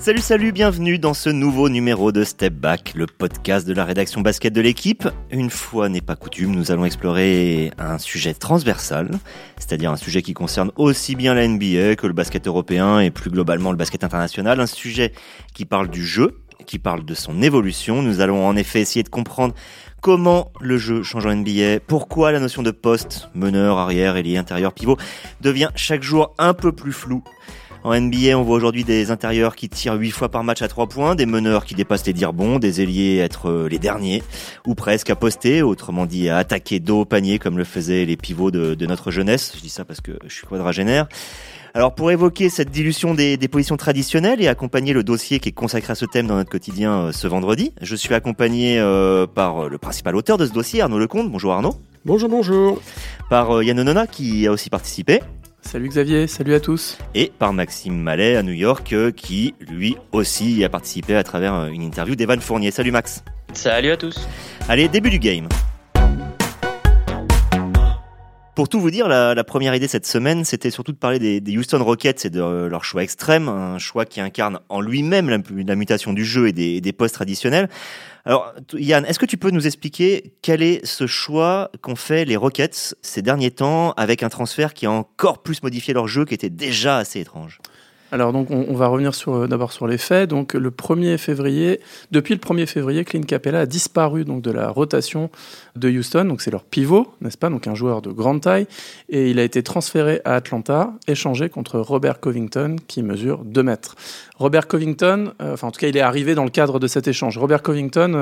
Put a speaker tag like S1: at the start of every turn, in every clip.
S1: Salut, salut, bienvenue dans ce nouveau numéro de Step Back, le podcast de la rédaction basket de l'équipe. Une fois n'est pas coutume, nous allons explorer un sujet transversal, c'est-à-dire un sujet qui concerne aussi bien la NBA que le basket européen et plus globalement le basket international, un sujet qui parle du jeu, qui parle de son évolution. Nous allons en effet essayer de comprendre comment le jeu change en NBA, pourquoi la notion de poste, meneur, arrière, ailier, intérieur, pivot devient chaque jour un peu plus floue. En NBA, on voit aujourd'hui des intérieurs qui tirent 8 fois par match à 3 points, des meneurs qui dépassent les dires bons, des ailiers être euh, les derniers, ou presque à poster, autrement dit à attaquer dos au panier comme le faisaient les pivots de, de notre jeunesse. Je dis ça parce que je suis quadragénaire. Alors pour évoquer cette dilution des, des, positions traditionnelles et accompagner le dossier qui est consacré à ce thème dans notre quotidien euh, ce vendredi, je suis accompagné euh, par le principal auteur de ce dossier, Arnaud Lecomte. Bonjour Arnaud.
S2: Bonjour, bonjour.
S1: Par euh, Yann Onona qui a aussi participé.
S3: Salut Xavier, salut à tous.
S1: Et par Maxime Mallet à New York euh, qui lui aussi a participé à travers euh, une interview d'Evan Fournier. Salut Max.
S4: Salut à tous.
S1: Allez, début du game. Pour tout vous dire, la, première idée cette semaine, c'était surtout de parler des, Houston Rockets et de leur choix extrême, un choix qui incarne en lui-même la, mutation du jeu et des, des postes traditionnels. Alors, Yann, est-ce que tu peux nous expliquer quel est ce choix qu'ont fait les Rockets ces derniers temps avec un transfert qui a encore plus modifié leur jeu qui était déjà assez étrange?
S3: Alors donc on, on va revenir sur d'abord sur les faits. Donc le 1er février, depuis le 1er février, Clint Capella a disparu donc de la rotation de Houston. Donc c'est leur pivot, n'est-ce pas? Donc un joueur de grande taille et il a été transféré à Atlanta, échangé contre Robert Covington qui mesure 2 mètres. Robert Covington, euh, enfin en tout cas il est arrivé dans le cadre de cet échange. Robert Covington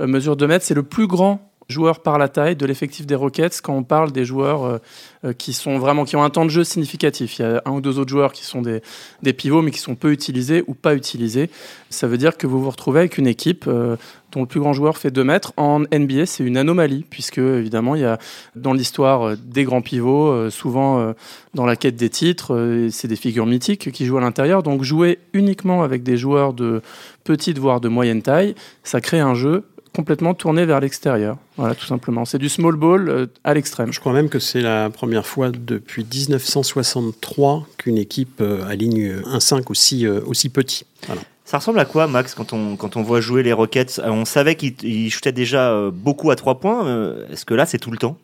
S3: euh, mesure 2 mètres, c'est le plus grand joueurs par la taille de l'effectif des Rockets quand on parle des joueurs euh, qui sont vraiment qui ont un temps de jeu significatif. Il y a un ou deux autres joueurs qui sont des, des pivots mais qui sont peu utilisés ou pas utilisés. Ça veut dire que vous vous retrouvez avec une équipe euh, dont le plus grand joueur fait 2 mètres. En NBA, c'est une anomalie puisque évidemment il y a dans l'histoire des grands pivots, euh, souvent euh, dans la quête des titres, c'est des figures mythiques qui jouent à l'intérieur. Donc jouer uniquement avec des joueurs de petite voire de moyenne taille, ça crée un jeu complètement tourné vers l'extérieur. Voilà, tout simplement. C'est du small ball euh, à l'extrême.
S2: Je crois même que c'est la première fois depuis 1963 qu'une équipe euh, aligne un 5 aussi, euh, aussi petit. Voilà.
S1: Ça ressemble à quoi, Max, quand on, quand on voit jouer les Rockets? On savait qu'ils shootaient déjà beaucoup à 3 points. Est-ce que là, c'est tout le temps?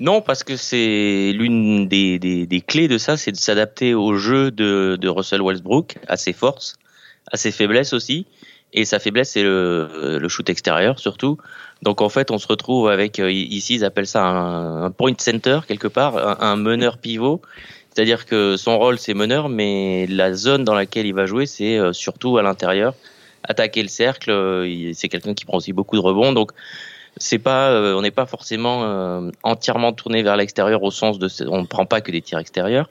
S4: Non, parce que c'est l'une des, des, des, clés de ça, c'est de s'adapter au jeu de, de Russell Westbrook, à ses forces, à ses faiblesses aussi. Et sa faiblesse, c'est le, le, shoot extérieur surtout. Donc en fait, on se retrouve avec, euh, ici, ils appellent ça un, point center quelque part, un, un meneur pivot. C'est-à-dire que son rôle, c'est meneur, mais la zone dans laquelle il va jouer, c'est euh, surtout à l'intérieur. Attaquer le cercle, euh, c'est quelqu'un qui prend aussi beaucoup de rebonds. Donc c'est pas, on n'est pas forcément entièrement tourné vers l'extérieur au sens de, on ne prend pas que des tirs extérieurs,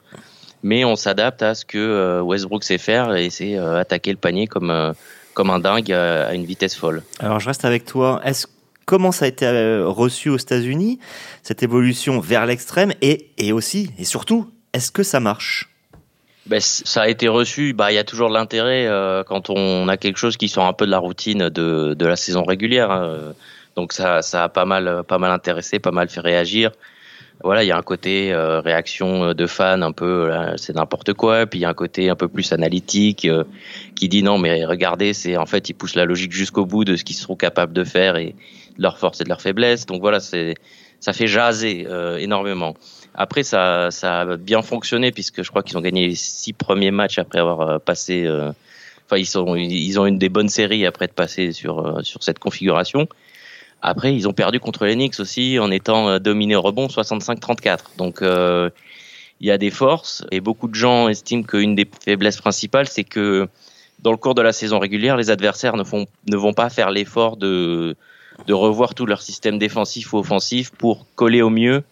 S4: mais on s'adapte à ce que Westbrook sait faire et c'est attaquer le panier comme comme un dingue à une vitesse folle.
S1: Alors je reste avec toi. Est-ce comment ça a été reçu aux États-Unis cette évolution vers l'extrême et, et aussi et surtout est-ce que ça marche?
S4: Ben, ça a été reçu. Bah, il y a toujours l'intérêt euh, quand on a quelque chose qui sort un peu de la routine de, de la saison régulière. Hein. Donc ça, ça a pas mal, pas mal intéressé, pas mal fait réagir voilà, il y a un côté euh, réaction de fans un peu, c'est n'importe quoi. Puis il y a un côté un peu plus analytique euh, qui dit non, mais regardez, c'est en fait ils poussent la logique jusqu'au bout de ce qu'ils seront capables de faire et de leur force et de leur faiblesse. Donc voilà, c'est ça fait jaser euh, énormément. Après, ça, ça a bien fonctionné puisque je crois qu'ils ont gagné les six premiers matchs après avoir euh, passé. Euh, enfin, ils sont, ils ont une des bonnes séries après de passer sur sur cette configuration. Après, ils ont perdu contre Knicks aussi en étant euh, dominés au rebond 65-34. Donc, euh, il y a des forces et beaucoup de gens estiment qu'une des faiblesses principales, c'est que dans le cours de la saison régulière, les adversaires ne, font, ne vont pas faire l'effort de, de revoir tout leur système défensif ou offensif pour coller au mieux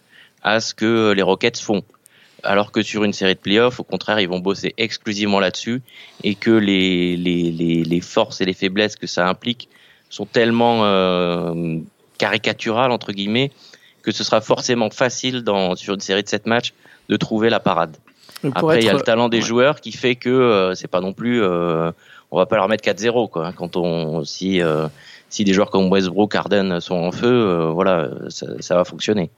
S4: à ce que les Rockets font. Alors que sur une série de playoffs, au contraire, ils vont bosser exclusivement là-dessus et que les, les, les, les forces et les faiblesses que ça implique sont tellement euh, caricaturales entre guillemets que ce sera forcément facile dans sur une série de sept matchs de trouver la parade. Après, il y a le talent des ouais. joueurs qui fait que euh, c'est pas non plus, euh, on va pas leur mettre 4-0 quoi. Quand on si euh, si des joueurs comme Westbrook, Harden sont en feu, euh, voilà, ça, ça, va fonctionner.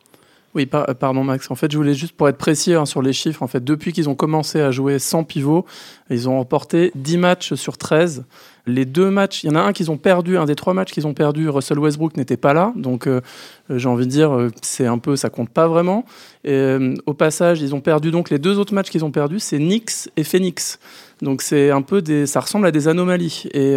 S3: Oui, pardon Max. En fait, je voulais juste pour être précis hein, sur les chiffres. En fait, depuis qu'ils ont commencé à jouer sans pivot, ils ont remporté 10 matchs sur 13. Les deux matchs, il y en a un qu'ils ont perdu, un des trois matchs qu'ils ont perdu, Russell Westbrook n'était pas là, donc euh, j'ai envie de dire, euh, c'est un peu, ça compte pas vraiment. Et, euh, au passage, ils ont perdu donc les deux autres matchs qu'ils ont perdus, c'est Knicks et Phoenix. Donc c'est un peu des, ça ressemble à des anomalies. Et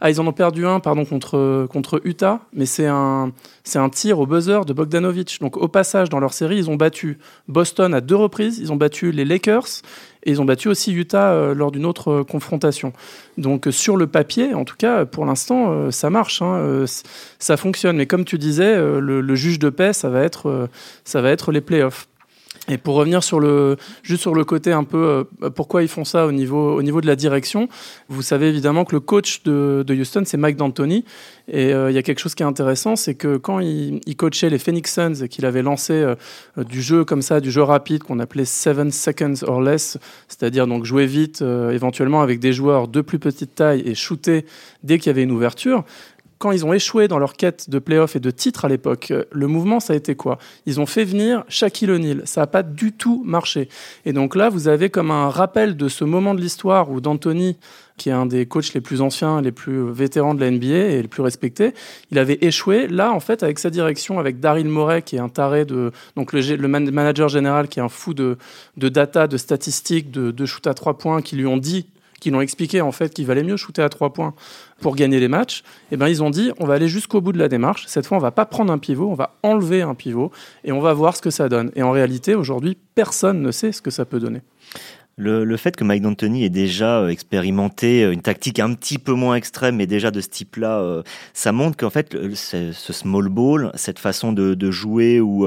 S3: ah, ils en ont perdu un, pardon, contre contre Utah, mais c'est un c'est un tir au buzzer de Bogdanovic. Donc au passage dans leur série, ils ont battu Boston à deux reprises, ils ont battu les Lakers ils ont battu aussi Utah euh, lors d'une autre euh, confrontation. Donc euh, sur le papier, en tout cas, pour l'instant, ça marche, hein, ça fonctionne. Mais comme tu disais, le, le, juge de paix, ça va être, ça va être les playoffs. Et pour revenir sur le, juste sur le côté un peu euh, pourquoi ils font ça au niveau, au niveau de la direction, vous savez évidemment que le coach de, de Houston, c'est Mike D'Antoni. Et euh, il y a quelque chose qui est intéressant, c'est que quand il, il, coachait les Phoenix Suns et qu'il avait lancé euh, du jeu comme ça, du jeu rapide qu'on appelait seven seconds or less, c'est-à-dire donc jouer vite, éventuellement avec des joueurs de plus petite taille et shooter dès qu'il y avait une ouverture, quand ils ont échoué dans leur quête de playoff et de titre à l'époque, euh, le mouvement, ça a été quoi? Ils ont fait venir Shaquille O'Neal. Ça n'a pas du tout marché. Et donc là, vous avez comme un rappel de ce moment de l'histoire où D'Antoni, qui est un des coachs les plus anciens, les plus vétérans de la NBA et les plus respectés, il avait échoué. Là, en fait, avec sa direction, avec Daryl Morey, qui est un taré de, donc le, le manager général, qui est un fou de, de data, de statistiques, de, de shoot à trois points, qui lui ont dit qui l'ont expliqué en fait qu'il valait mieux shooter à trois points pour gagner les matchs, eh ben ils ont dit on va aller jusqu'au bout de la démarche. Cette fois, on va pas prendre un pivot, on va enlever un pivot et on va voir ce que ça donne. Et en réalité, aujourd'hui, personne ne sait ce que ça peut donner.
S1: Le, fait que Mike D'Antoni ait déjà euh, expérimenté euh, une tactique un petit peu moins extrême, mais déjà de ce type-là, euh, ça montre qu'en fait, ce small ball, cette façon de, jouer où,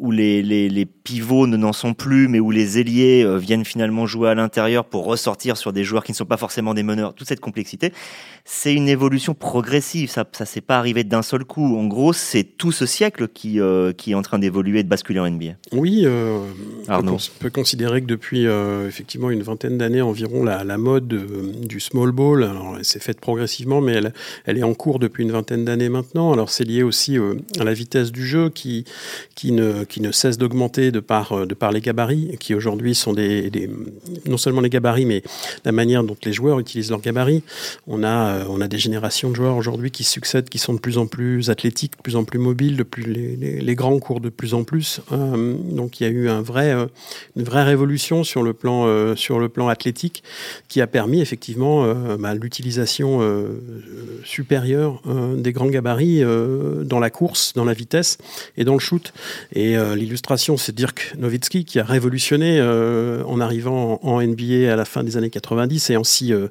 S1: où les, les, pivots ne n'en sont plus, mais où les ailiers euh, viennent finalement jouer à l'intérieur pour ressortir sur des joueurs qui ne sont pas forcément des meneurs, toute cette complexité, c'est une évolution progressive. Ça ne s'est pas arrivé d'un seul coup. En gros, c'est tout ce siècle qui, euh, qui est en train d'évoluer et de basculer en NBA.
S2: Oui, euh, on peut considérer que depuis effectivement une vingtaine d'années environ, la, la mode du small ball, alors elle s'est faite progressivement, mais elle, elle est en cours depuis une vingtaine d'années maintenant. Alors c'est lié aussi à la vitesse du jeu qui, qui ne qui ne cesse d'augmenter de par, euh, de par les gabarits, qui aujourd'hui sont des, non seulement les gabarits, mais la manière dont les joueurs utilisent leurs gabarits. On a, euh, on a des générations de joueurs aujourd'hui qui succèdent, qui sont de plus en plus athlétiques, de plus en plus mobiles, de plus, les, grands courent de plus en plus. Euh, donc il y a eu un vrai, une vraie révolution sur le plan, sur le plan athlétique qui a permis effectivement bah, l'utilisation supérieure des grands gabarits dans la course, dans la vitesse et dans le shoot. Et euh, l'illustration, c'est Dirk Nowitzki qui a révolutionné euh, en arrivant en, NBA à la fin des années 90 et en s'y euh,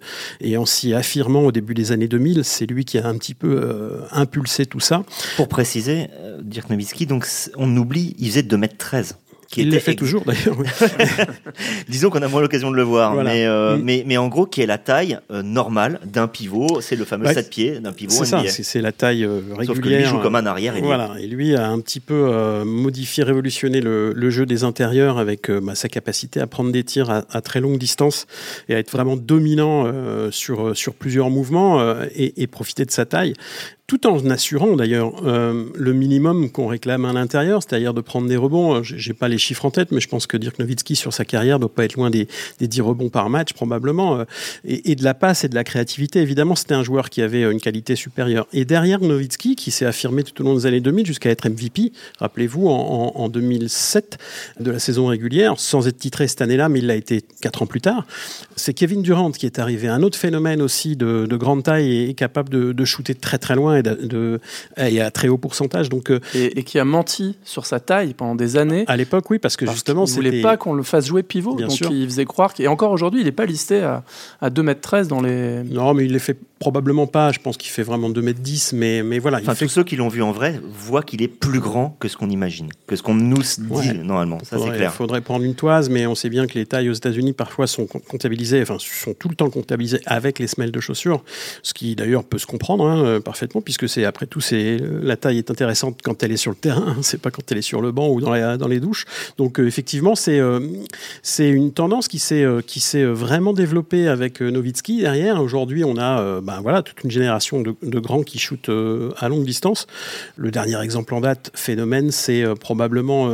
S2: affirmant au début des années 2000. C'est lui qui a un petit peu impulsé tout ça.
S1: Pour préciser, Dirk Nowitzki, donc on oublie, il faisait 2m13
S2: il le fait toujours d'ailleurs.
S1: Disons qu'on a moins l'occasion de le voir, mais, euh, mm. mais, mais en gros, qui est la taille euh, normale d'un pivot, c'est le fameux 7 pieds d'un pivot
S2: C'est ça, c'est la taille euh, régulière. Sauf que lui
S1: joue comme un arrière. Et
S2: voilà, et lui a un petit peu modifié, révolutionné le, le, jeu des intérieurs avec bah, sa capacité à prendre des tirs à, à, très longue distance et à être vraiment dominant sur, sur plusieurs mouvements et, et profiter de sa taille tout en assurant d'ailleurs euh, le minimum qu'on réclame à l'intérieur, c'est-à-dire de prendre des rebonds. Euh, j'ai pas les chiffres en tête, mais je pense que Dirk Nowitzki sur sa carrière doit pas être loin des, des 10 rebonds par match probablement, euh, et, et, de la passe et de la créativité. Évidemment, c'était un joueur qui avait une qualité supérieure. Et derrière Nowitzki, qui s'est affirmé tout au long des années 2000 jusqu'à être MVP, rappelez-vous, en, en, 2007 de la saison régulière, sans être titré cette année-là, mais il l'a été quatre ans plus tard. C'est Kevin Durant qui est arrivé, un autre phénomène aussi de, de grande taille et, capable de, de shooter très très loin et, de, à très haut pourcentage. Donc, euh,
S3: et, qui a menti sur sa taille pendant des années.
S2: À l'époque, oui, parce que justement,
S3: il voulait pas qu'on le fasse jouer pivot. Bien donc sûr. il faisait croire. Et encore aujourd'hui, il n'est pas listé à, à 2m13 dans les.
S2: Non, mais il les fait Probablement pas, je pense qu'il fait vraiment 2m10, mais, mais voilà.
S1: Enfin, tous ceux qui l'ont vu en vrai voient qu'il est plus grand que ce qu'on imagine, que ce qu'on nous dit normalement, ça c'est clair.
S2: Il faudrait prendre une toise, mais on sait bien que les tailles aux États-Unis parfois sont comptabilisées, enfin sont tout le temps comptabilisées avec les semelles de chaussures, ce qui d'ailleurs peut se comprendre hein, euh, parfaitement, puisque c'est après tout, c'est la taille est intéressante quand elle est sur le terrain, c'est pas quand elle est sur le banc ou dans, dans les douches. Donc euh, effectivement, c'est euh, c'est une tendance qui s'est qui s'est vraiment développée avec Nowitzki derrière. Aujourd'hui, on a ben voilà, toute une génération de, grands qui shootent à longue distance. Le dernier exemple en date, phénomène, c'est probablement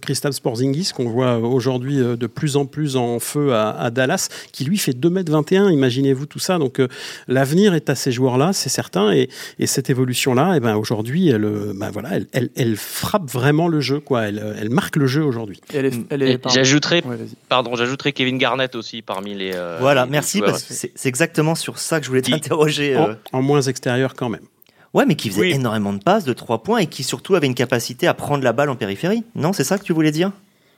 S2: Christophe Sporzingis, qu'on voit aujourd'hui de plus en plus en feu à, Dallas, qui lui fait 2m21, imaginez-vous tout ça. Donc l'avenir est à ces joueurs-là, c'est certain, et, cette évolution-là, et eh ben, aujourd'hui, elle, ben, voilà, elle, elle, frappe vraiment le jeu, quoi. Elle, elle marque le jeu aujourd'hui.
S4: J'ajouterais, pardon, j'ajouterais Kevin Garnett aussi parmi les.
S1: Euh, voilà, merci. c'est exactement sur ça que je voulais t'interroger.
S2: En, euh. en, moins extérieur quand même.
S1: Ouais, mais qui faisait énormément de passes, de trois points, et qui surtout avait une capacité à prendre la balle en périphérie. Non, c'est ça que tu voulais dire?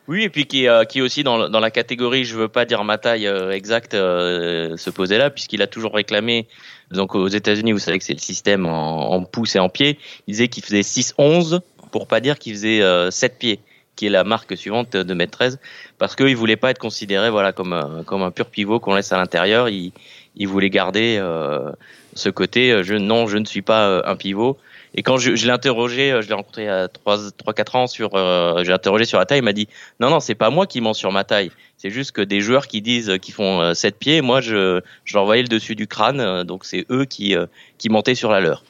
S4: Oui, et puis qui, euh, qui aussi dans, dans, la catégorie, je veux pas dire ma taille exacte, se posait là, puisqu'il a toujours réclamé. Donc aux États-Unis, vous savez que c'est le système en, en pouces et en pieds. Il disait qu'il faisait 6-11 pour pas dire qu'il faisait 7 pieds qui est la marque suivante de Mètre 13, parce qu'il voulait pas être considéré voilà comme un, comme un pur pivot qu'on laisse à l'intérieur. Il, il voulait garder euh, ce côté. Euh, je, non, je ne suis pas euh, un pivot. Et quand je, je l'ai interrogé, je l'ai rencontré a 3-4 ans sur, euh, j'ai interrogé sur la taille, il m'a dit non non c'est pas moi qui mens sur ma taille, c'est juste que des joueurs qui disent qu'ils font 7 pieds, moi je, je leur voyais le dessus du crâne, donc c'est eux qui, qui mentaient sur la leur.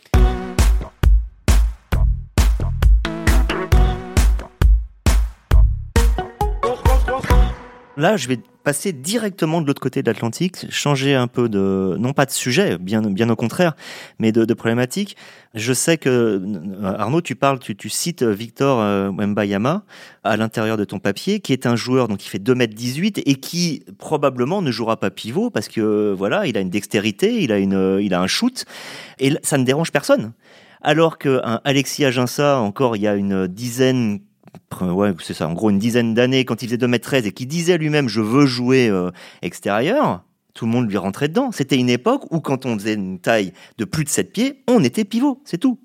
S1: Là, je vais passer directement de l'autre côté de l'Atlantique, changer un peu de, non pas de sujet, bien, bien au contraire, mais de, problématique. Je sais que, Arnaud, tu parles, tu, cites Victor euh, Wembayama à l'intérieur de ton papier, qui est un joueur donc qui fait 2m18 et qui probablement ne jouera pas pivot parce que, voilà, il a une dextérité, il a une, il a un shoot et ça ne dérange personne. Alors qu'un Alexis Aginsa, encore il y a une dizaine, ouais, c'est ça, en gros une dizaine d'années, quand il faisait 2m13 et qui disait lui-même je veux jouer euh, extérieur, tout le monde lui rentrait dedans. C'était une époque où quand on faisait une taille de plus de 7 pieds, on était pivot, c'est tout.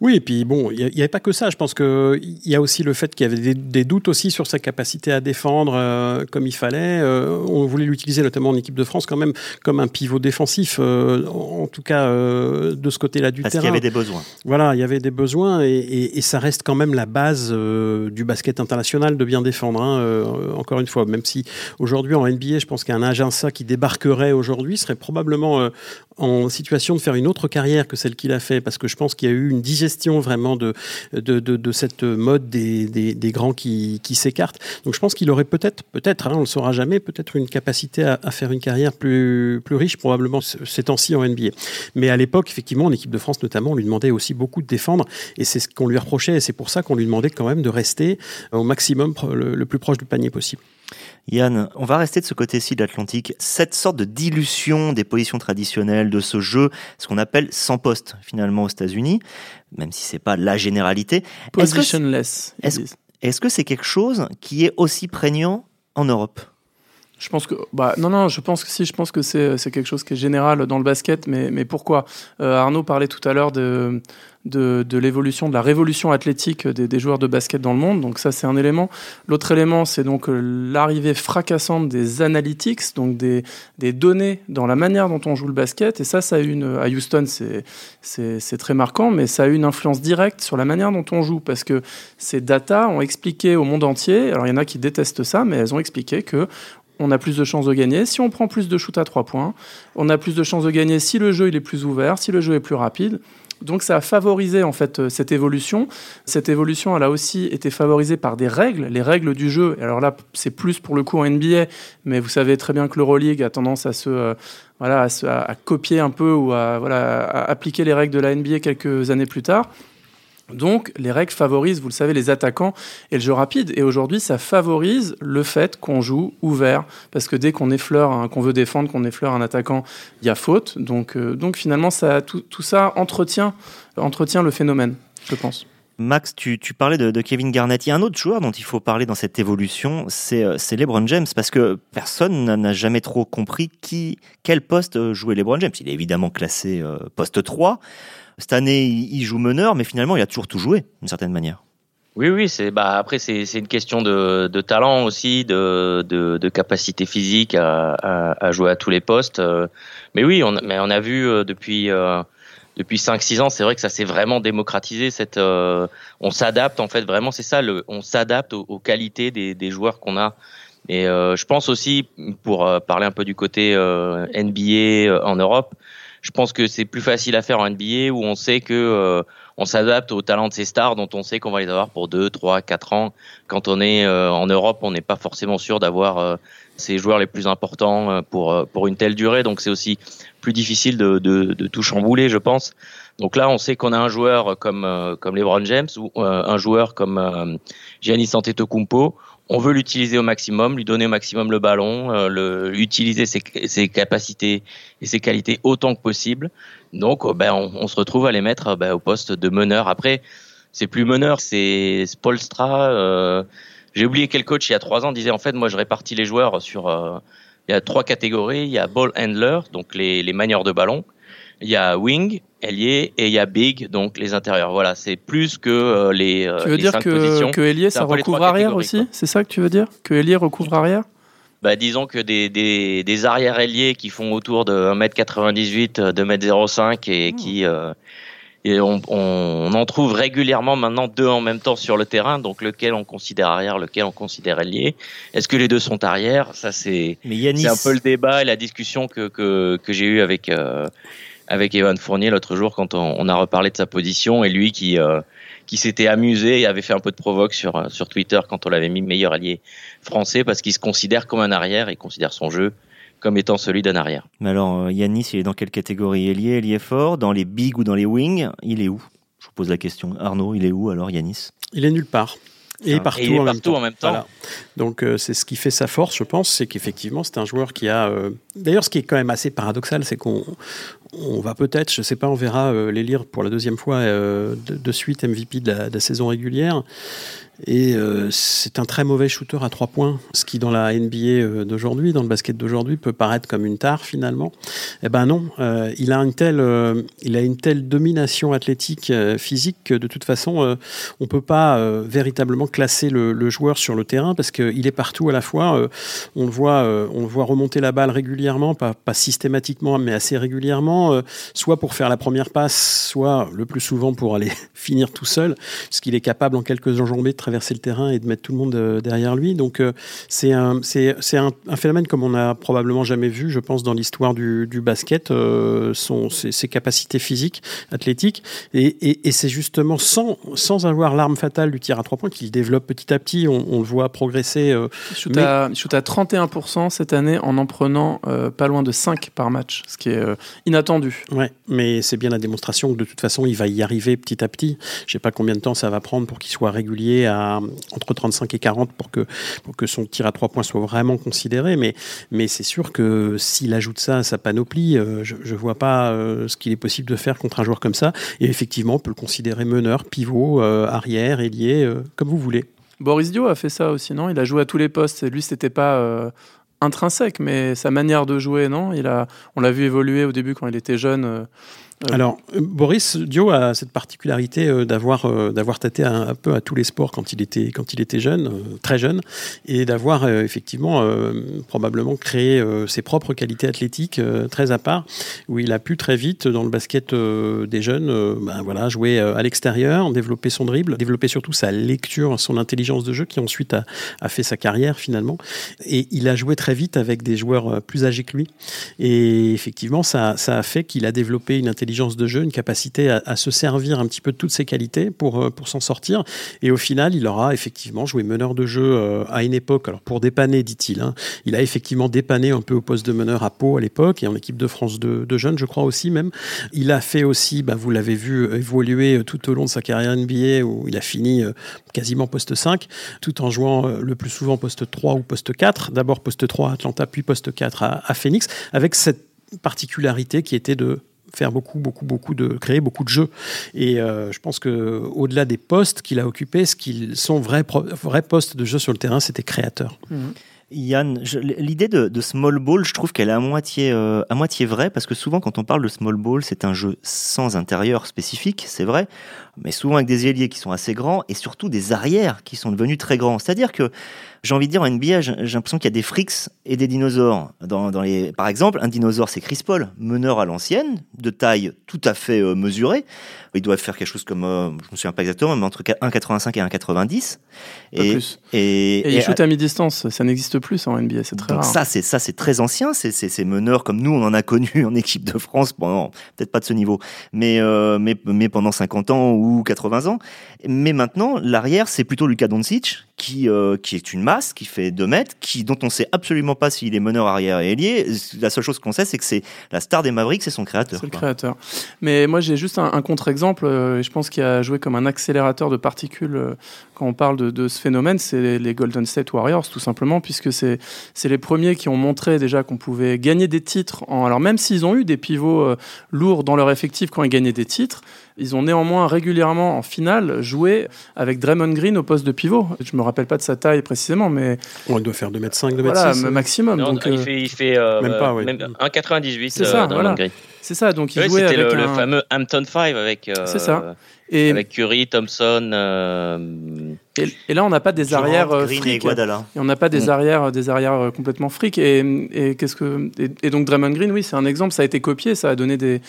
S2: Oui, et puis bon, il n'y avait pas que ça. Je pense qu'il y a aussi le fait qu'il y avait des, doutes aussi sur sa capacité à défendre euh, comme il fallait. Euh, on voulait l'utiliser notamment en équipe de France quand même comme un pivot défensif, euh, en tout cas de ce côté-là du
S1: terrain.
S2: Parce
S1: qu'il y avait des besoins.
S2: Voilà, il y avait des besoins et, ça reste quand même la base du basket international de bien défendre. Hein, encore une fois, même si aujourd'hui en NBA, je pense qu'un Aginsa qui débarquerait aujourd'hui serait probablement en situation de faire une autre carrière que celle qu'il a fait, parce que je pense qu'il y a eu une digestion vraiment de, de, de, cette mode des, des, grands qui, qui s'écartent. Donc je pense qu'il aurait peut-être, peut-être, hein, on ne le saura jamais, peut-être une capacité à, faire une carrière plus, plus riche, probablement ces temps-ci en NBA. Mais à l'époque, effectivement, en équipe de France notamment, on lui demandait aussi beaucoup de défendre, et c'est ce qu'on lui reprochait, et c'est pour ça qu'on lui demandait quand même de rester au maximum le plus proche du panier possible.
S1: Yann, on va rester de ce côté-ci de l'Atlantique. Cette sorte de dilution des positions traditionnelles de ce jeu, ce qu'on appelle sans poste finalement aux États-Unis, même si c'est pas la généralité.
S3: Positionless.
S1: Est-ce que c'est quelque chose qui est aussi prégnant en Europe?
S3: Je pense que bah non non je pense que si je pense que c'est quelque chose qui est général dans le basket mais mais pourquoi? Euh, Arnaud parlait tout à l'heure de de, l'évolution, de la révolution athlétique des, des, joueurs de basket dans le monde. Donc ça, c'est un élément. L'autre élément, c'est donc euh, l'arrivée fracassante des analytics, donc des, des, données dans la manière dont on joue le basket. Et ça, ça a une à Houston, c'est très marquant, mais ça a eu une influence directe sur la manière dont on joue, parce que ces data ont expliqué au monde entier. Alors il y en a qui détestent ça, mais elles ont expliqué que on a plus de chances de gagner. Si on prend plus de shoot à trois points, on a plus de chances de gagner si le jeu il est plus ouvert, si le jeu est plus rapide. Donc ça a favorisé en fait euh, cette évolution. Cette évolution, elle a aussi été favorisée par des règles, les règles du jeu. Alors là, c'est plus pour le coup en NBA, mais vous savez très bien que l'Euroleague a tendance à se euh, voilà à, copier un peu ou à voilà à appliquer les règles de la NBA quelques années plus tard. Donc, les règles favorisent, vous le savez, les attaquants et le jeu rapide. Et aujourd'hui, ça favorise le fait qu'on joue ouvert. Parce que dès qu'on effleure, qu'on veut défendre, qu'on effleure un attaquant, il y a faute. Donc, euh, donc finalement, ça, tout, ça entretient, entretient le phénomène, je pense.
S1: Max, tu, parlais de, Kevin Garnett. Il y a un autre joueur dont il faut parler dans cette évolution, c'est euh, LeBron James, parce que personne n'a jamais trop compris qui, quel poste euh, jouait LeBron James. Il est évidemment classé poste 3. Cette année, il joue meneur, mais finalement, il a toujours tout joué, d'une certaine manière.
S4: Oui, oui, c'est bah après c'est une question de, talent aussi, de, de, capacité physique à, jouer à tous les postes. Euh. Mais oui, on, mais on a vu euh, depuis euh, depuis 5-6 ans, c'est vrai que ça s'est vraiment démocratisé. Cette, on s'adapte en fait vraiment, c'est ça, le, on s'adapte aux, qualités des, des joueurs qu'on a. Et je pense aussi, pour parler un peu du côté NBA en Europe, Je pense que c'est plus facile à faire en NBA où on sait que on s'adapte au talent de ces stars dont on sait qu'on va les avoir pour 2, 3, 4 ans. Quand on est en Europe, on n'est pas forcément sûr d'avoir ces joueurs les plus importants pour, pour une telle durée. Donc c'est aussi plus difficile de, de, de, tout chambouler, je pense. Donc là, on sait qu'on a un joueur comme euh, comme LeBron James ou euh, un joueur comme euh, Giannis Antetokounmpo. On veut l'utiliser au maximum, lui donner au maximum le ballon, euh, le, utiliser ses, ses, capacités et ses qualités autant que possible. Donc, ben, on, on se retrouve à les mettre ben, au poste de meneur. Après, c'est plus meneur, c'est Spolstra. J'ai oublié quel coach il y a trois ans disait en fait, moi, je répartis les joueurs sur il y a trois catégories. Il y a ball handler, donc les, les manieurs de ballon. Il y a wing, ailier, et il y a big, donc les intérieurs. Voilà, c'est plus que euh, les.
S3: Euh, tu veux dire que, que ailier, ça recouvre arrière aussi C'est ça que tu veux dire Que ailier recouvre arrière
S4: bah, disons que des, des, des arrières ailiers qui font autour de 1m98, 2m05 et qui, euh, et on, on, en trouve régulièrement maintenant deux en même temps sur le terrain, donc lequel on considère arrière, lequel on considère ailier. Est-ce que les deux sont arrière? Ça, c'est un peu le débat et la discussion que, que, que j'ai eu avec, euh, avec Evan Fournier l'autre jour quand on, on, a reparlé de sa position et lui qui, euh, qui s'était amusé et avait fait un peu de provoque sur, sur Twitter quand on l'avait mis meilleur allié français parce qu'il se considère comme un arrière et considère son jeu comme étant celui d'un arrière.
S1: Mais alors, euh, Yanis, il est dans quelle catégorie? Ailier, ailier fort? Dans les bigs ou dans les wings Il est où? Je vous pose la question. Arnaud, il est où alors, Yanis?
S2: Il est nulle part. Et partout,
S4: en, même en, même temps.
S2: Donc euh, c'est ce qui fait sa force, je pense, c'est qu'effectivement c'est un joueur qui a. Euh, d'ailleurs, ce qui est quand même assez paradoxal, c'est qu'on on va peut-être, je sais pas, on verra les lire pour la deuxième fois de, suite MVP de la, saison régulière. Et euh, c'est un très mauvais shooter à trois points, ce qui dans la NBA euh, d'aujourd'hui, dans le basket d'aujourd'hui, peut paraître comme une tare finalement. Eh ben non, euh, il a une telle, il a une telle domination athlétique, physique que de toute façon, on peut pas véritablement classer le, joueur sur le terrain parce qu'il est partout à la fois. on le voit, on le voit remonter la balle régulièrement, pas, systématiquement, mais assez régulièrement, soit pour faire la première passe, soit le plus souvent pour aller finir tout seul, ce qu'il est capable en quelques enjambées de traverser le terrain et de mettre tout le monde euh, derrière lui. Donc euh, c'est un, un, un, phénomène comme on n'a probablement jamais vu, je pense, dans l'histoire du, basket, euh, son, ses, capacités physiques, athlétiques. Et, et, c'est justement sans, sans avoir l'arme fatale du tir à trois points qu'il développe petit à petit. On, le voit progresser. Euh,
S3: il shoot, shoot à 31% cette année en en prenant pas loin de 5 par match, ce qui est inattendu.
S2: Ouais, mais c'est bien la démonstration que de toute façon, il va y arriver petit à petit. Je sais pas combien de temps ça va prendre pour qu'il soit régulier à entre 35 et 40 pour que, pour que son tir à trois points soit vraiment considéré. Mais, mais c'est sûr que s'il ajoute ça à sa panoplie, euh, je ne vois pas euh, ce qu'il est possible de faire contre un joueur comme ça. Et effectivement, on peut le considérer meneur, pivot, euh, arrière, ailier, comme vous voulez.
S3: Boris Dio a fait ça aussi, non? Il a joué à tous les postes. Lui, c'était pas intrinsèque, mais sa manière de jouer, non? Il a, on l'a vu évoluer au début quand il était jeune.
S2: Alors, Boris Dio a cette particularité euh, d'avoir euh, d'avoir tâté un, peu à tous les sports quand il était quand il était jeune, euh, très jeune, et d'avoir effectivement probablement créé ses propres qualités athlétiques très à part, où il a pu très vite dans le basket des jeunes, ben voilà, jouer à l'extérieur, développer son dribble, développer surtout sa lecture, son intelligence de jeu, qui ensuite a, fait sa carrière finalement. Et il a joué très vite avec des joueurs plus âgés que lui, et effectivement ça a fait qu'il a développé une intelligence de jeu, une capacité à, se servir un petit peu de toutes ses qualités pour, euh, pour s'en sortir. Et au final, il aura effectivement joué meneur de jeu euh, à une époque, alors pour dépanner, dit-il. Hein. Il a effectivement dépanné un peu au poste de meneur à Pau à l'époque et en équipe de France de, de, jeunes, je crois aussi même. Il a fait aussi, bah, vous l'avez vu, évoluer tout au long de sa carrière NBA où il a fini euh, quasiment poste 5, tout en jouant le plus souvent poste 3 ou poste 4. D'abord poste 3 à Atlanta, puis poste 4 à, à Phoenix, avec cette particularité qui était de faire beaucoup, beaucoup, beaucoup de créer beaucoup de jeux. Et euh, je pense que au-delà des postes qu'il a occupés, ce qu'ils sont vrais, vrais postes de jeu sur le terrain, c'était créateur.
S1: Mhm. Yann, l'idée de, small ball, je trouve qu'elle est à moitié, euh, à moitié vraie, parce que souvent quand on parle de small ball, c'est un jeu sans intérieur spécifique, c'est vrai, mais souvent avec des ailiers qui sont assez grands et surtout des arrières qui sont devenus très grands. C'est-à-dire que j'ai envie de dire en NBA, j'ai l'impression qu'il y a des frics et des dinosaures. Dans, dans les, par exemple, un dinosaure, c'est Chris Paul, meneur à l'ancienne, de taille tout à fait euh, mesurée. Il doit faire quelque chose comme, euh, je me souviens pas exactement, mais entre 1,85 et 1,90.
S3: Et, plus. Et, et, il shoot à mi-distance, ça n'existe plus en NBA, c'est très
S1: donc
S3: rare.
S1: Ça, c'est ça, c'est très ancien. C'est ces meneurs comme nous, on en a connu en équipe de France pendant, peut-être pas de ce niveau, mais, euh, mais, mais pendant 50 ans ou 80 ans. Mais maintenant, l'arrière, c'est plutôt Luka Doncic, qui, qui est une masse, qui fait 2 mètres, qui, dont on sait absolument pas s'il est meneur arrière et ailier. La seule chose qu'on sait, c'est que c'est la star des Mavericks, c'est son créateur.
S3: C'est le créateur. Mais moi, j'ai juste un, contre-exemple, euh, et je pense qu'il a joué comme un accélérateur de particules euh, quand on parle de, de ce phénomène, c'est les Golden State Warriors, tout simplement, puisque c'est les premiers qui ont montré déjà qu'on pouvait gagner des titres. En, alors, même s'ils ont eu des pivots lourds dans leur effectif quand ils gagnaient des titres, ils ont néanmoins régulièrement en finale joué avec Draymond Green au poste de pivot. Je me rappelle pas de sa taille précisément, mais
S2: on doit faire 2m5, 2m6
S3: voilà, maximum.
S4: donc, il fait, il fait euh, même pas, 1,98. C'est ça, euh, Green.
S3: C'est ça, donc il
S4: oui,
S3: jouait avec
S4: le,
S3: un...
S4: le fameux Hampton 5 avec.
S3: Euh, c'est ça.
S4: Et avec Curry, Thompson. Euh...
S3: Et, et, là, on n'a pas des
S1: Durant,
S3: arrières
S1: Green
S3: fric.
S1: Et, Guadala.
S3: et on n'a pas des
S4: Mm.
S3: arrières, des arrières complètement fric. Et, et qu'est-ce que et, et donc Draymond Green, oui, c'est un exemple. Ça a été copié, ça a donné des,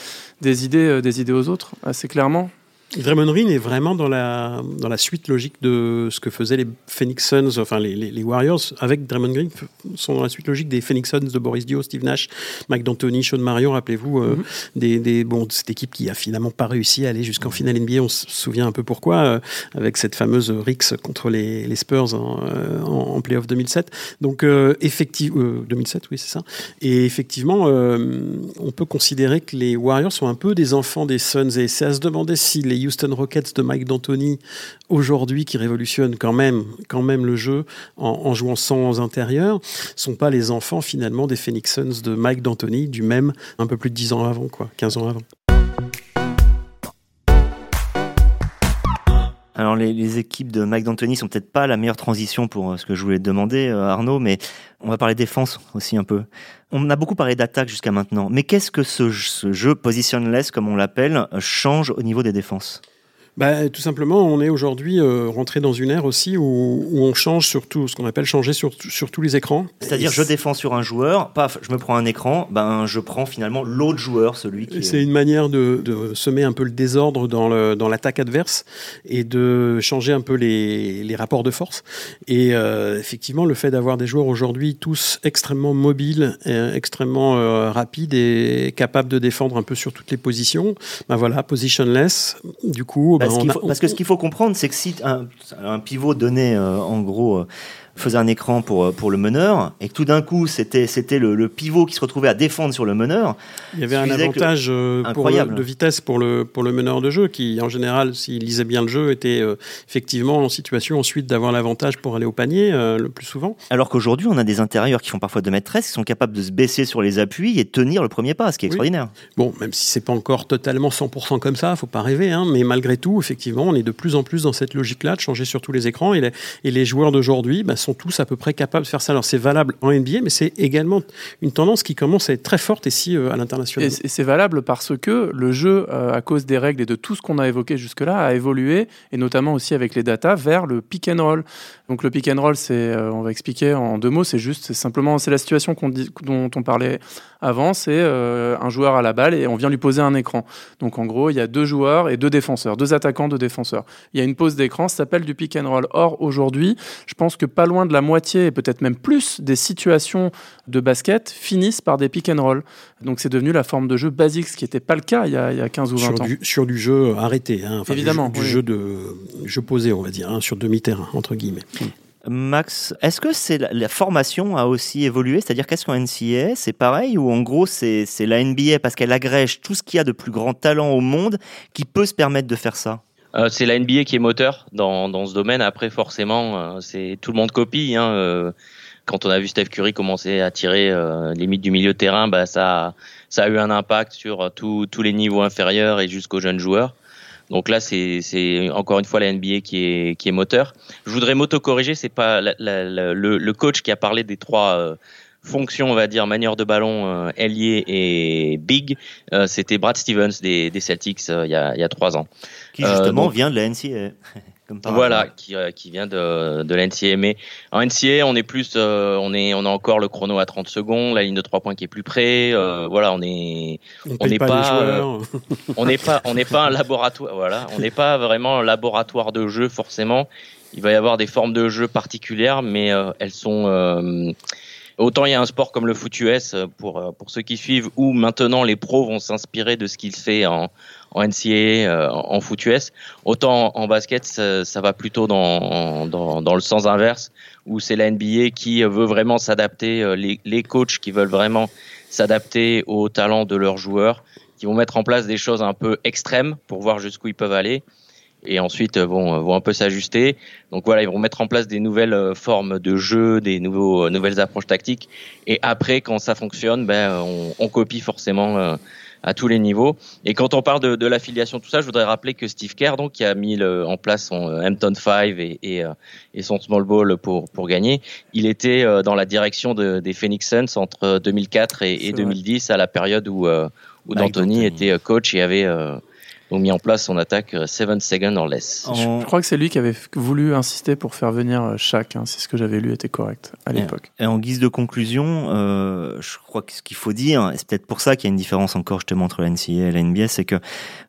S3: des idées, des idées aux autres, assez clairement.
S2: Draymond Green est vraiment dans la, dans la suite logique de ce que faisaient les Phoenix Suns, enfin les, les, les Warriors, avec Draymond Green, sont dans la suite logique des Phoenix Suns de Boris Dio, Steve Nash, Mike D'Antoni, Sean Marion, rappelez-vous, euh,
S3: Mhm.
S2: des, des, bon, cette équipe qui a finalement pas réussi à aller jusqu'en finale NBA, on se souvient un peu pourquoi, euh, avec cette fameuse Rix contre les, les Spurs en, euh, en, en playoff 2007. Donc, euh, effectivement, 2007, oui, c'est ça. Et effectivement, on peut considérer que les Warriors sont un peu des enfants des Suns, et c'est à se demander si les Houston Rockets de Mike D'Antoni aujourd'hui qui révolutionnent quand même, quand même le jeu en, jouant sans intérieur, sont pas les enfants finalement des Phoenix Suns de Mike D'Antoni, du même un peu plus de 10 ans avant, quoi, 15 ans avant.
S1: Alors les, équipes de Mike D'Antoni sont peut-être pas la meilleure transition pour ce que je voulais te demander, Arnaud, mais on va parler défense aussi un peu. On a beaucoup parlé d'attaque jusqu'à maintenant, mais qu'est-ce que ce, ce jeu positionless, comme on l'appelle, change au niveau des défenses?
S2: Bah, tout simplement, on est aujourd'hui euh, rentré dans une ère aussi où, où, on change surtout ce qu'on appelle changer sur, sur tous les écrans.
S1: C'est-à-dire, je défends sur un joueur, paf, je me prends un écran, ben je prends finalement l'autre joueur, celui qui.
S2: C'est est... une manière de, de, semer un peu le désordre dans le dans l'attaque adverse et de changer un peu les, les rapports de force. Et euh, effectivement, le fait d'avoir des joueurs aujourd'hui tous extrêmement mobiles, et extrêmement euh, rapides et capables de défendre un peu sur toutes les positions, ben voilà, positionless. Du coup,
S1: parce, faut, parce que ce qu'il faut comprendre, c'est que si un, un pivot donné, euh, en gros, euh, faisait un écran pour, pour le meneur, et que tout d'un coup, c'était, c'était le, le, pivot qui se retrouvait à défendre sur le meneur.
S2: Il y avait un avantage le... pour le, de vitesse pour le, pour le meneur de jeu, qui, en général, s'il lisait bien le jeu, était euh, effectivement en situation ensuite d'avoir l'avantage pour aller au panier euh, le plus souvent.
S1: Alors qu'aujourd'hui, on a des intérieurs qui font parfois 2 mètres 13, qui sont capables de se baisser sur les appuis et de tenir le premier pas, ce qui est oui. extraordinaire.
S2: Bon, même si c'est pas encore totalement 100% comme ça, faut pas rêver, hein, mais malgré tout, effectivement, on est de plus en plus dans cette logique-là, de changer sur tous les écrans, et les, et les joueurs d'aujourd'hui bah, sont tous à peu près capables de faire ça. Alors c'est valable en NBA, mais c'est également une tendance qui commence à être très forte ici euh, à l'international.
S3: Et c'est valable parce que le jeu, euh, à cause des règles et de tout ce qu'on a évoqué jusque-là, a évolué, et notamment aussi avec les datas, vers le pick and roll. Donc le pick and roll, c'est, euh, on va expliquer en deux mots, c'est juste, c'est simplement, c'est la situation dont on parlait avant, c'est euh, un joueur à la balle et on vient lui poser un écran. Donc en gros, il y a deux joueurs et deux défenseurs, deux attaquants, deux défenseurs. Il y a une pause d'écran, ça s'appelle du pick and roll. Or aujourd'hui, je pense que pas loin de la moitié et peut-être même plus des situations de basket finissent par des pick and roll. Donc c'est devenu la forme de jeu basique, ce qui n'était pas le cas il y, a, il y, a, 15 ou 20
S2: sur
S3: ans.
S2: Du, sur du jeu arrêté, hein, enfin,
S3: évidemment,
S2: du, jeu,
S3: oui.
S2: du jeu de jeu posé, on va dire, hein, sur demi-terrain entre guillemets.
S1: Max, est-ce que c'est la, la, formation a aussi évolué? C'est-à-dire qu'est-ce qu'en NCAA c'est pareil ou en gros c'est la NBA parce qu'elle agrège tout ce qu'il y a de plus grand talent au monde qui peut se permettre de faire ça?
S4: Euh, c'est la NBA qui est moteur dans, dans ce domaine. Après, forcément, euh, c'est tout le monde copie. Hein, euh, quand on a vu Steph Curry commencer à tirer euh, limite du milieu de terrain, bah, ça, ça a eu un impact sur tous les niveaux inférieurs et jusqu'aux jeunes joueurs. Donc là, c'est encore une fois la NBA qui est, qui est moteur. Je voudrais m'auto-corriger, c'est pas la, la, la, le, le, coach qui a parlé des trois euh, fonctions, on va dire, manière de ballon, euh, ailier et big. Euh, C'était Brad Stevens des, des Celtics il y, a, y, a, trois ans.
S1: Qui justement donc, vient de la NCAA.
S4: voilà, qui, euh, qui, vient de, de l'NCA. Mais en NCA, on est plus, euh, on est, on a encore le chrono à 30 secondes, la ligne de 3 points qui est plus près. Euh, voilà, on est,
S2: on n'est pas,
S4: on n'est pas, on n'est pas un laboratoire. Voilà, on n'est pas vraiment un laboratoire de jeu forcément. Il va y avoir des formes de jeu particulières, mais elles sont Autant il y a un sport comme le foot US pour, pour ceux qui suivent, où maintenant les pros vont s'inspirer de ce qu'il fait en, en NCAA, euh, en foot US. Autant en, basket, ça, va plutôt dans, dans, dans, le sens inverse, où c'est la NBA qui veut vraiment s'adapter, euh, les, les coachs qui veulent vraiment s'adapter aux talents de leurs joueurs, qui vont mettre en place des choses un peu extrêmes pour voir jusqu'où ils peuvent aller et ensuite euh, vont, vont un peu s'ajuster. Donc voilà, ils vont mettre en place des nouvelles formes de jeu, des nouveaux, nouvelles approches tactiques. Et après, quand ça fonctionne, ben, on, on copie forcément à tous les niveaux. Et quand on parle de, de l'affiliation, tout ça, je voudrais rappeler que Steve Kerr, donc, qui a mis le, en place son euh, Hampton 5 et, et, euh, et, son small ball pour, pour gagner, il était euh, dans la direction de, des Phoenix Suns entre 2004 et, et 2010, à la période où, où D'Antoni était coach et avait ont mis en place son attaque 7 euh, seconds or less.
S3: Je crois que c'est lui qui avait voulu insister pour faire venir Shaq. Euh, hein, c'est ce que j'avais lu, était correct à l'époque.
S1: Et en guise de conclusion, euh, je crois que ce qu'il faut dire, et c'est peut-être pour ça qu'il y a une différence encore justement entre la NCAA et la NBA, c'est que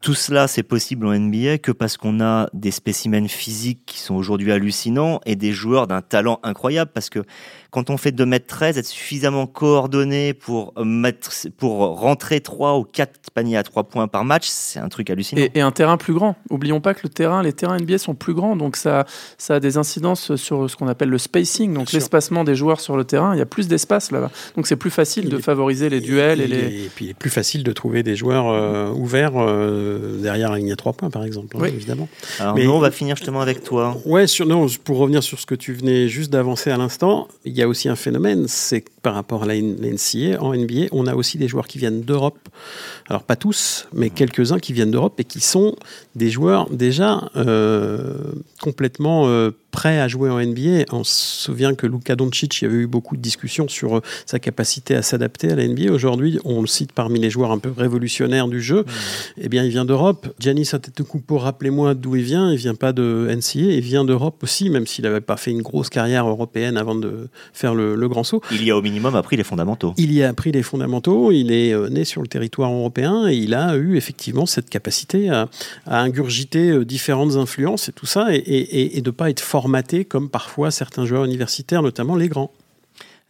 S1: tout cela c'est possible en NBA que parce qu'on a des spécimens physiques qui sont aujourd'hui hallucinants et des joueurs d'un talent incroyable parce que quand on fait 2m13, être suffisamment coordonné pour mettre, pour rentrer 3 ou 4 paniers à 3 points par match, c'est un truc hallucinant.
S3: Et, un terrain plus grand. Oublions pas que le terrain, les terrains NBA sont plus grands, donc ça, ça a des incidences sur ce qu'on appelle le spacing, donc l'espacement des joueurs sur le terrain. Il y a plus d'espace là-bas, donc c'est plus facile de favoriser les duels et les.
S2: Et puis il est plus facile de trouver des joueurs euh, ouverts euh, derrière la ligne à 3 points, par exemple, hein, évidemment.
S1: Alors Mais nous, on va finir justement avec toi.
S2: Ouais, sur, non, pour revenir sur ce que tu venais juste d'avancer à l'instant, il y a y a aussi un phénomène, c'est que par rapport à la NCA, en NBA, on a aussi des joueurs qui viennent d'Europe. Alors pas tous, mais quelques-uns qui viennent d'Europe et qui sont des joueurs déjà euh, complètement euh, prêt à jouer en NBA. On se souvient que Luka Doncic, il y avait eu beaucoup de discussions sur euh, sa capacité à s'adapter à la NBA. Aujourd'hui, on le cite parmi les joueurs un peu révolutionnaires du jeu. Mmh. Eh bien, il vient d'Europe. Giannis Antetokounmpo, rappelez-moi d'où il vient. Il vient pas de NCA, il vient d'Europe aussi, même s'il n'avait pas fait une grosse carrière européenne avant de faire le, grand saut.
S1: Il y a au minimum appris les fondamentaux.
S2: Il y a appris les fondamentaux. Il est euh, né sur le territoire européen et il a eu effectivement cette capacité à, ingurgiter euh, différentes influences et tout ça et, et, et de pas être fort comme parfois certains joueurs universitaires, notamment les grands.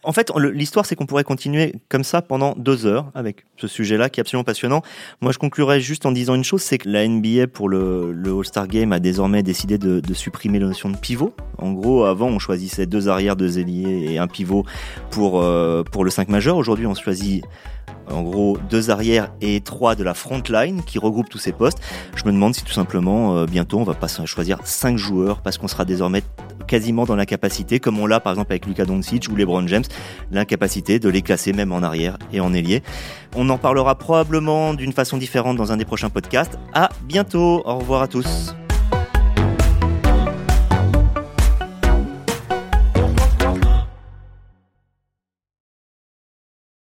S1: En fait, l'histoire, c'est qu'on pourrait continuer comme ça pendant deux heures avec ce sujet-là qui est absolument passionnant. Moi, je conclurai juste en disant une chose, c'est que la NBA pour le, All-Star Game a désormais décidé de, supprimer la notion de pivot. En gros, avant, on choisissait deux arrières, deux ailiers et un pivot pour, euh, pour le 5 majeur. Aujourd'hui, on choisit en gros deux arrières et trois de la front line qui regroupent tous ces postes. Je me demande si tout simplement euh, bientôt on va pas choisir cinq joueurs parce qu'on sera désormais quasiment dans la capacité, comme on l'a par exemple avec Luka Doncic ou LeBron James, l'incapacité de les classer même en arrière et en ailier. On en parlera probablement d'une façon différente dans un des prochains podcasts. À bientôt. Au revoir à tous.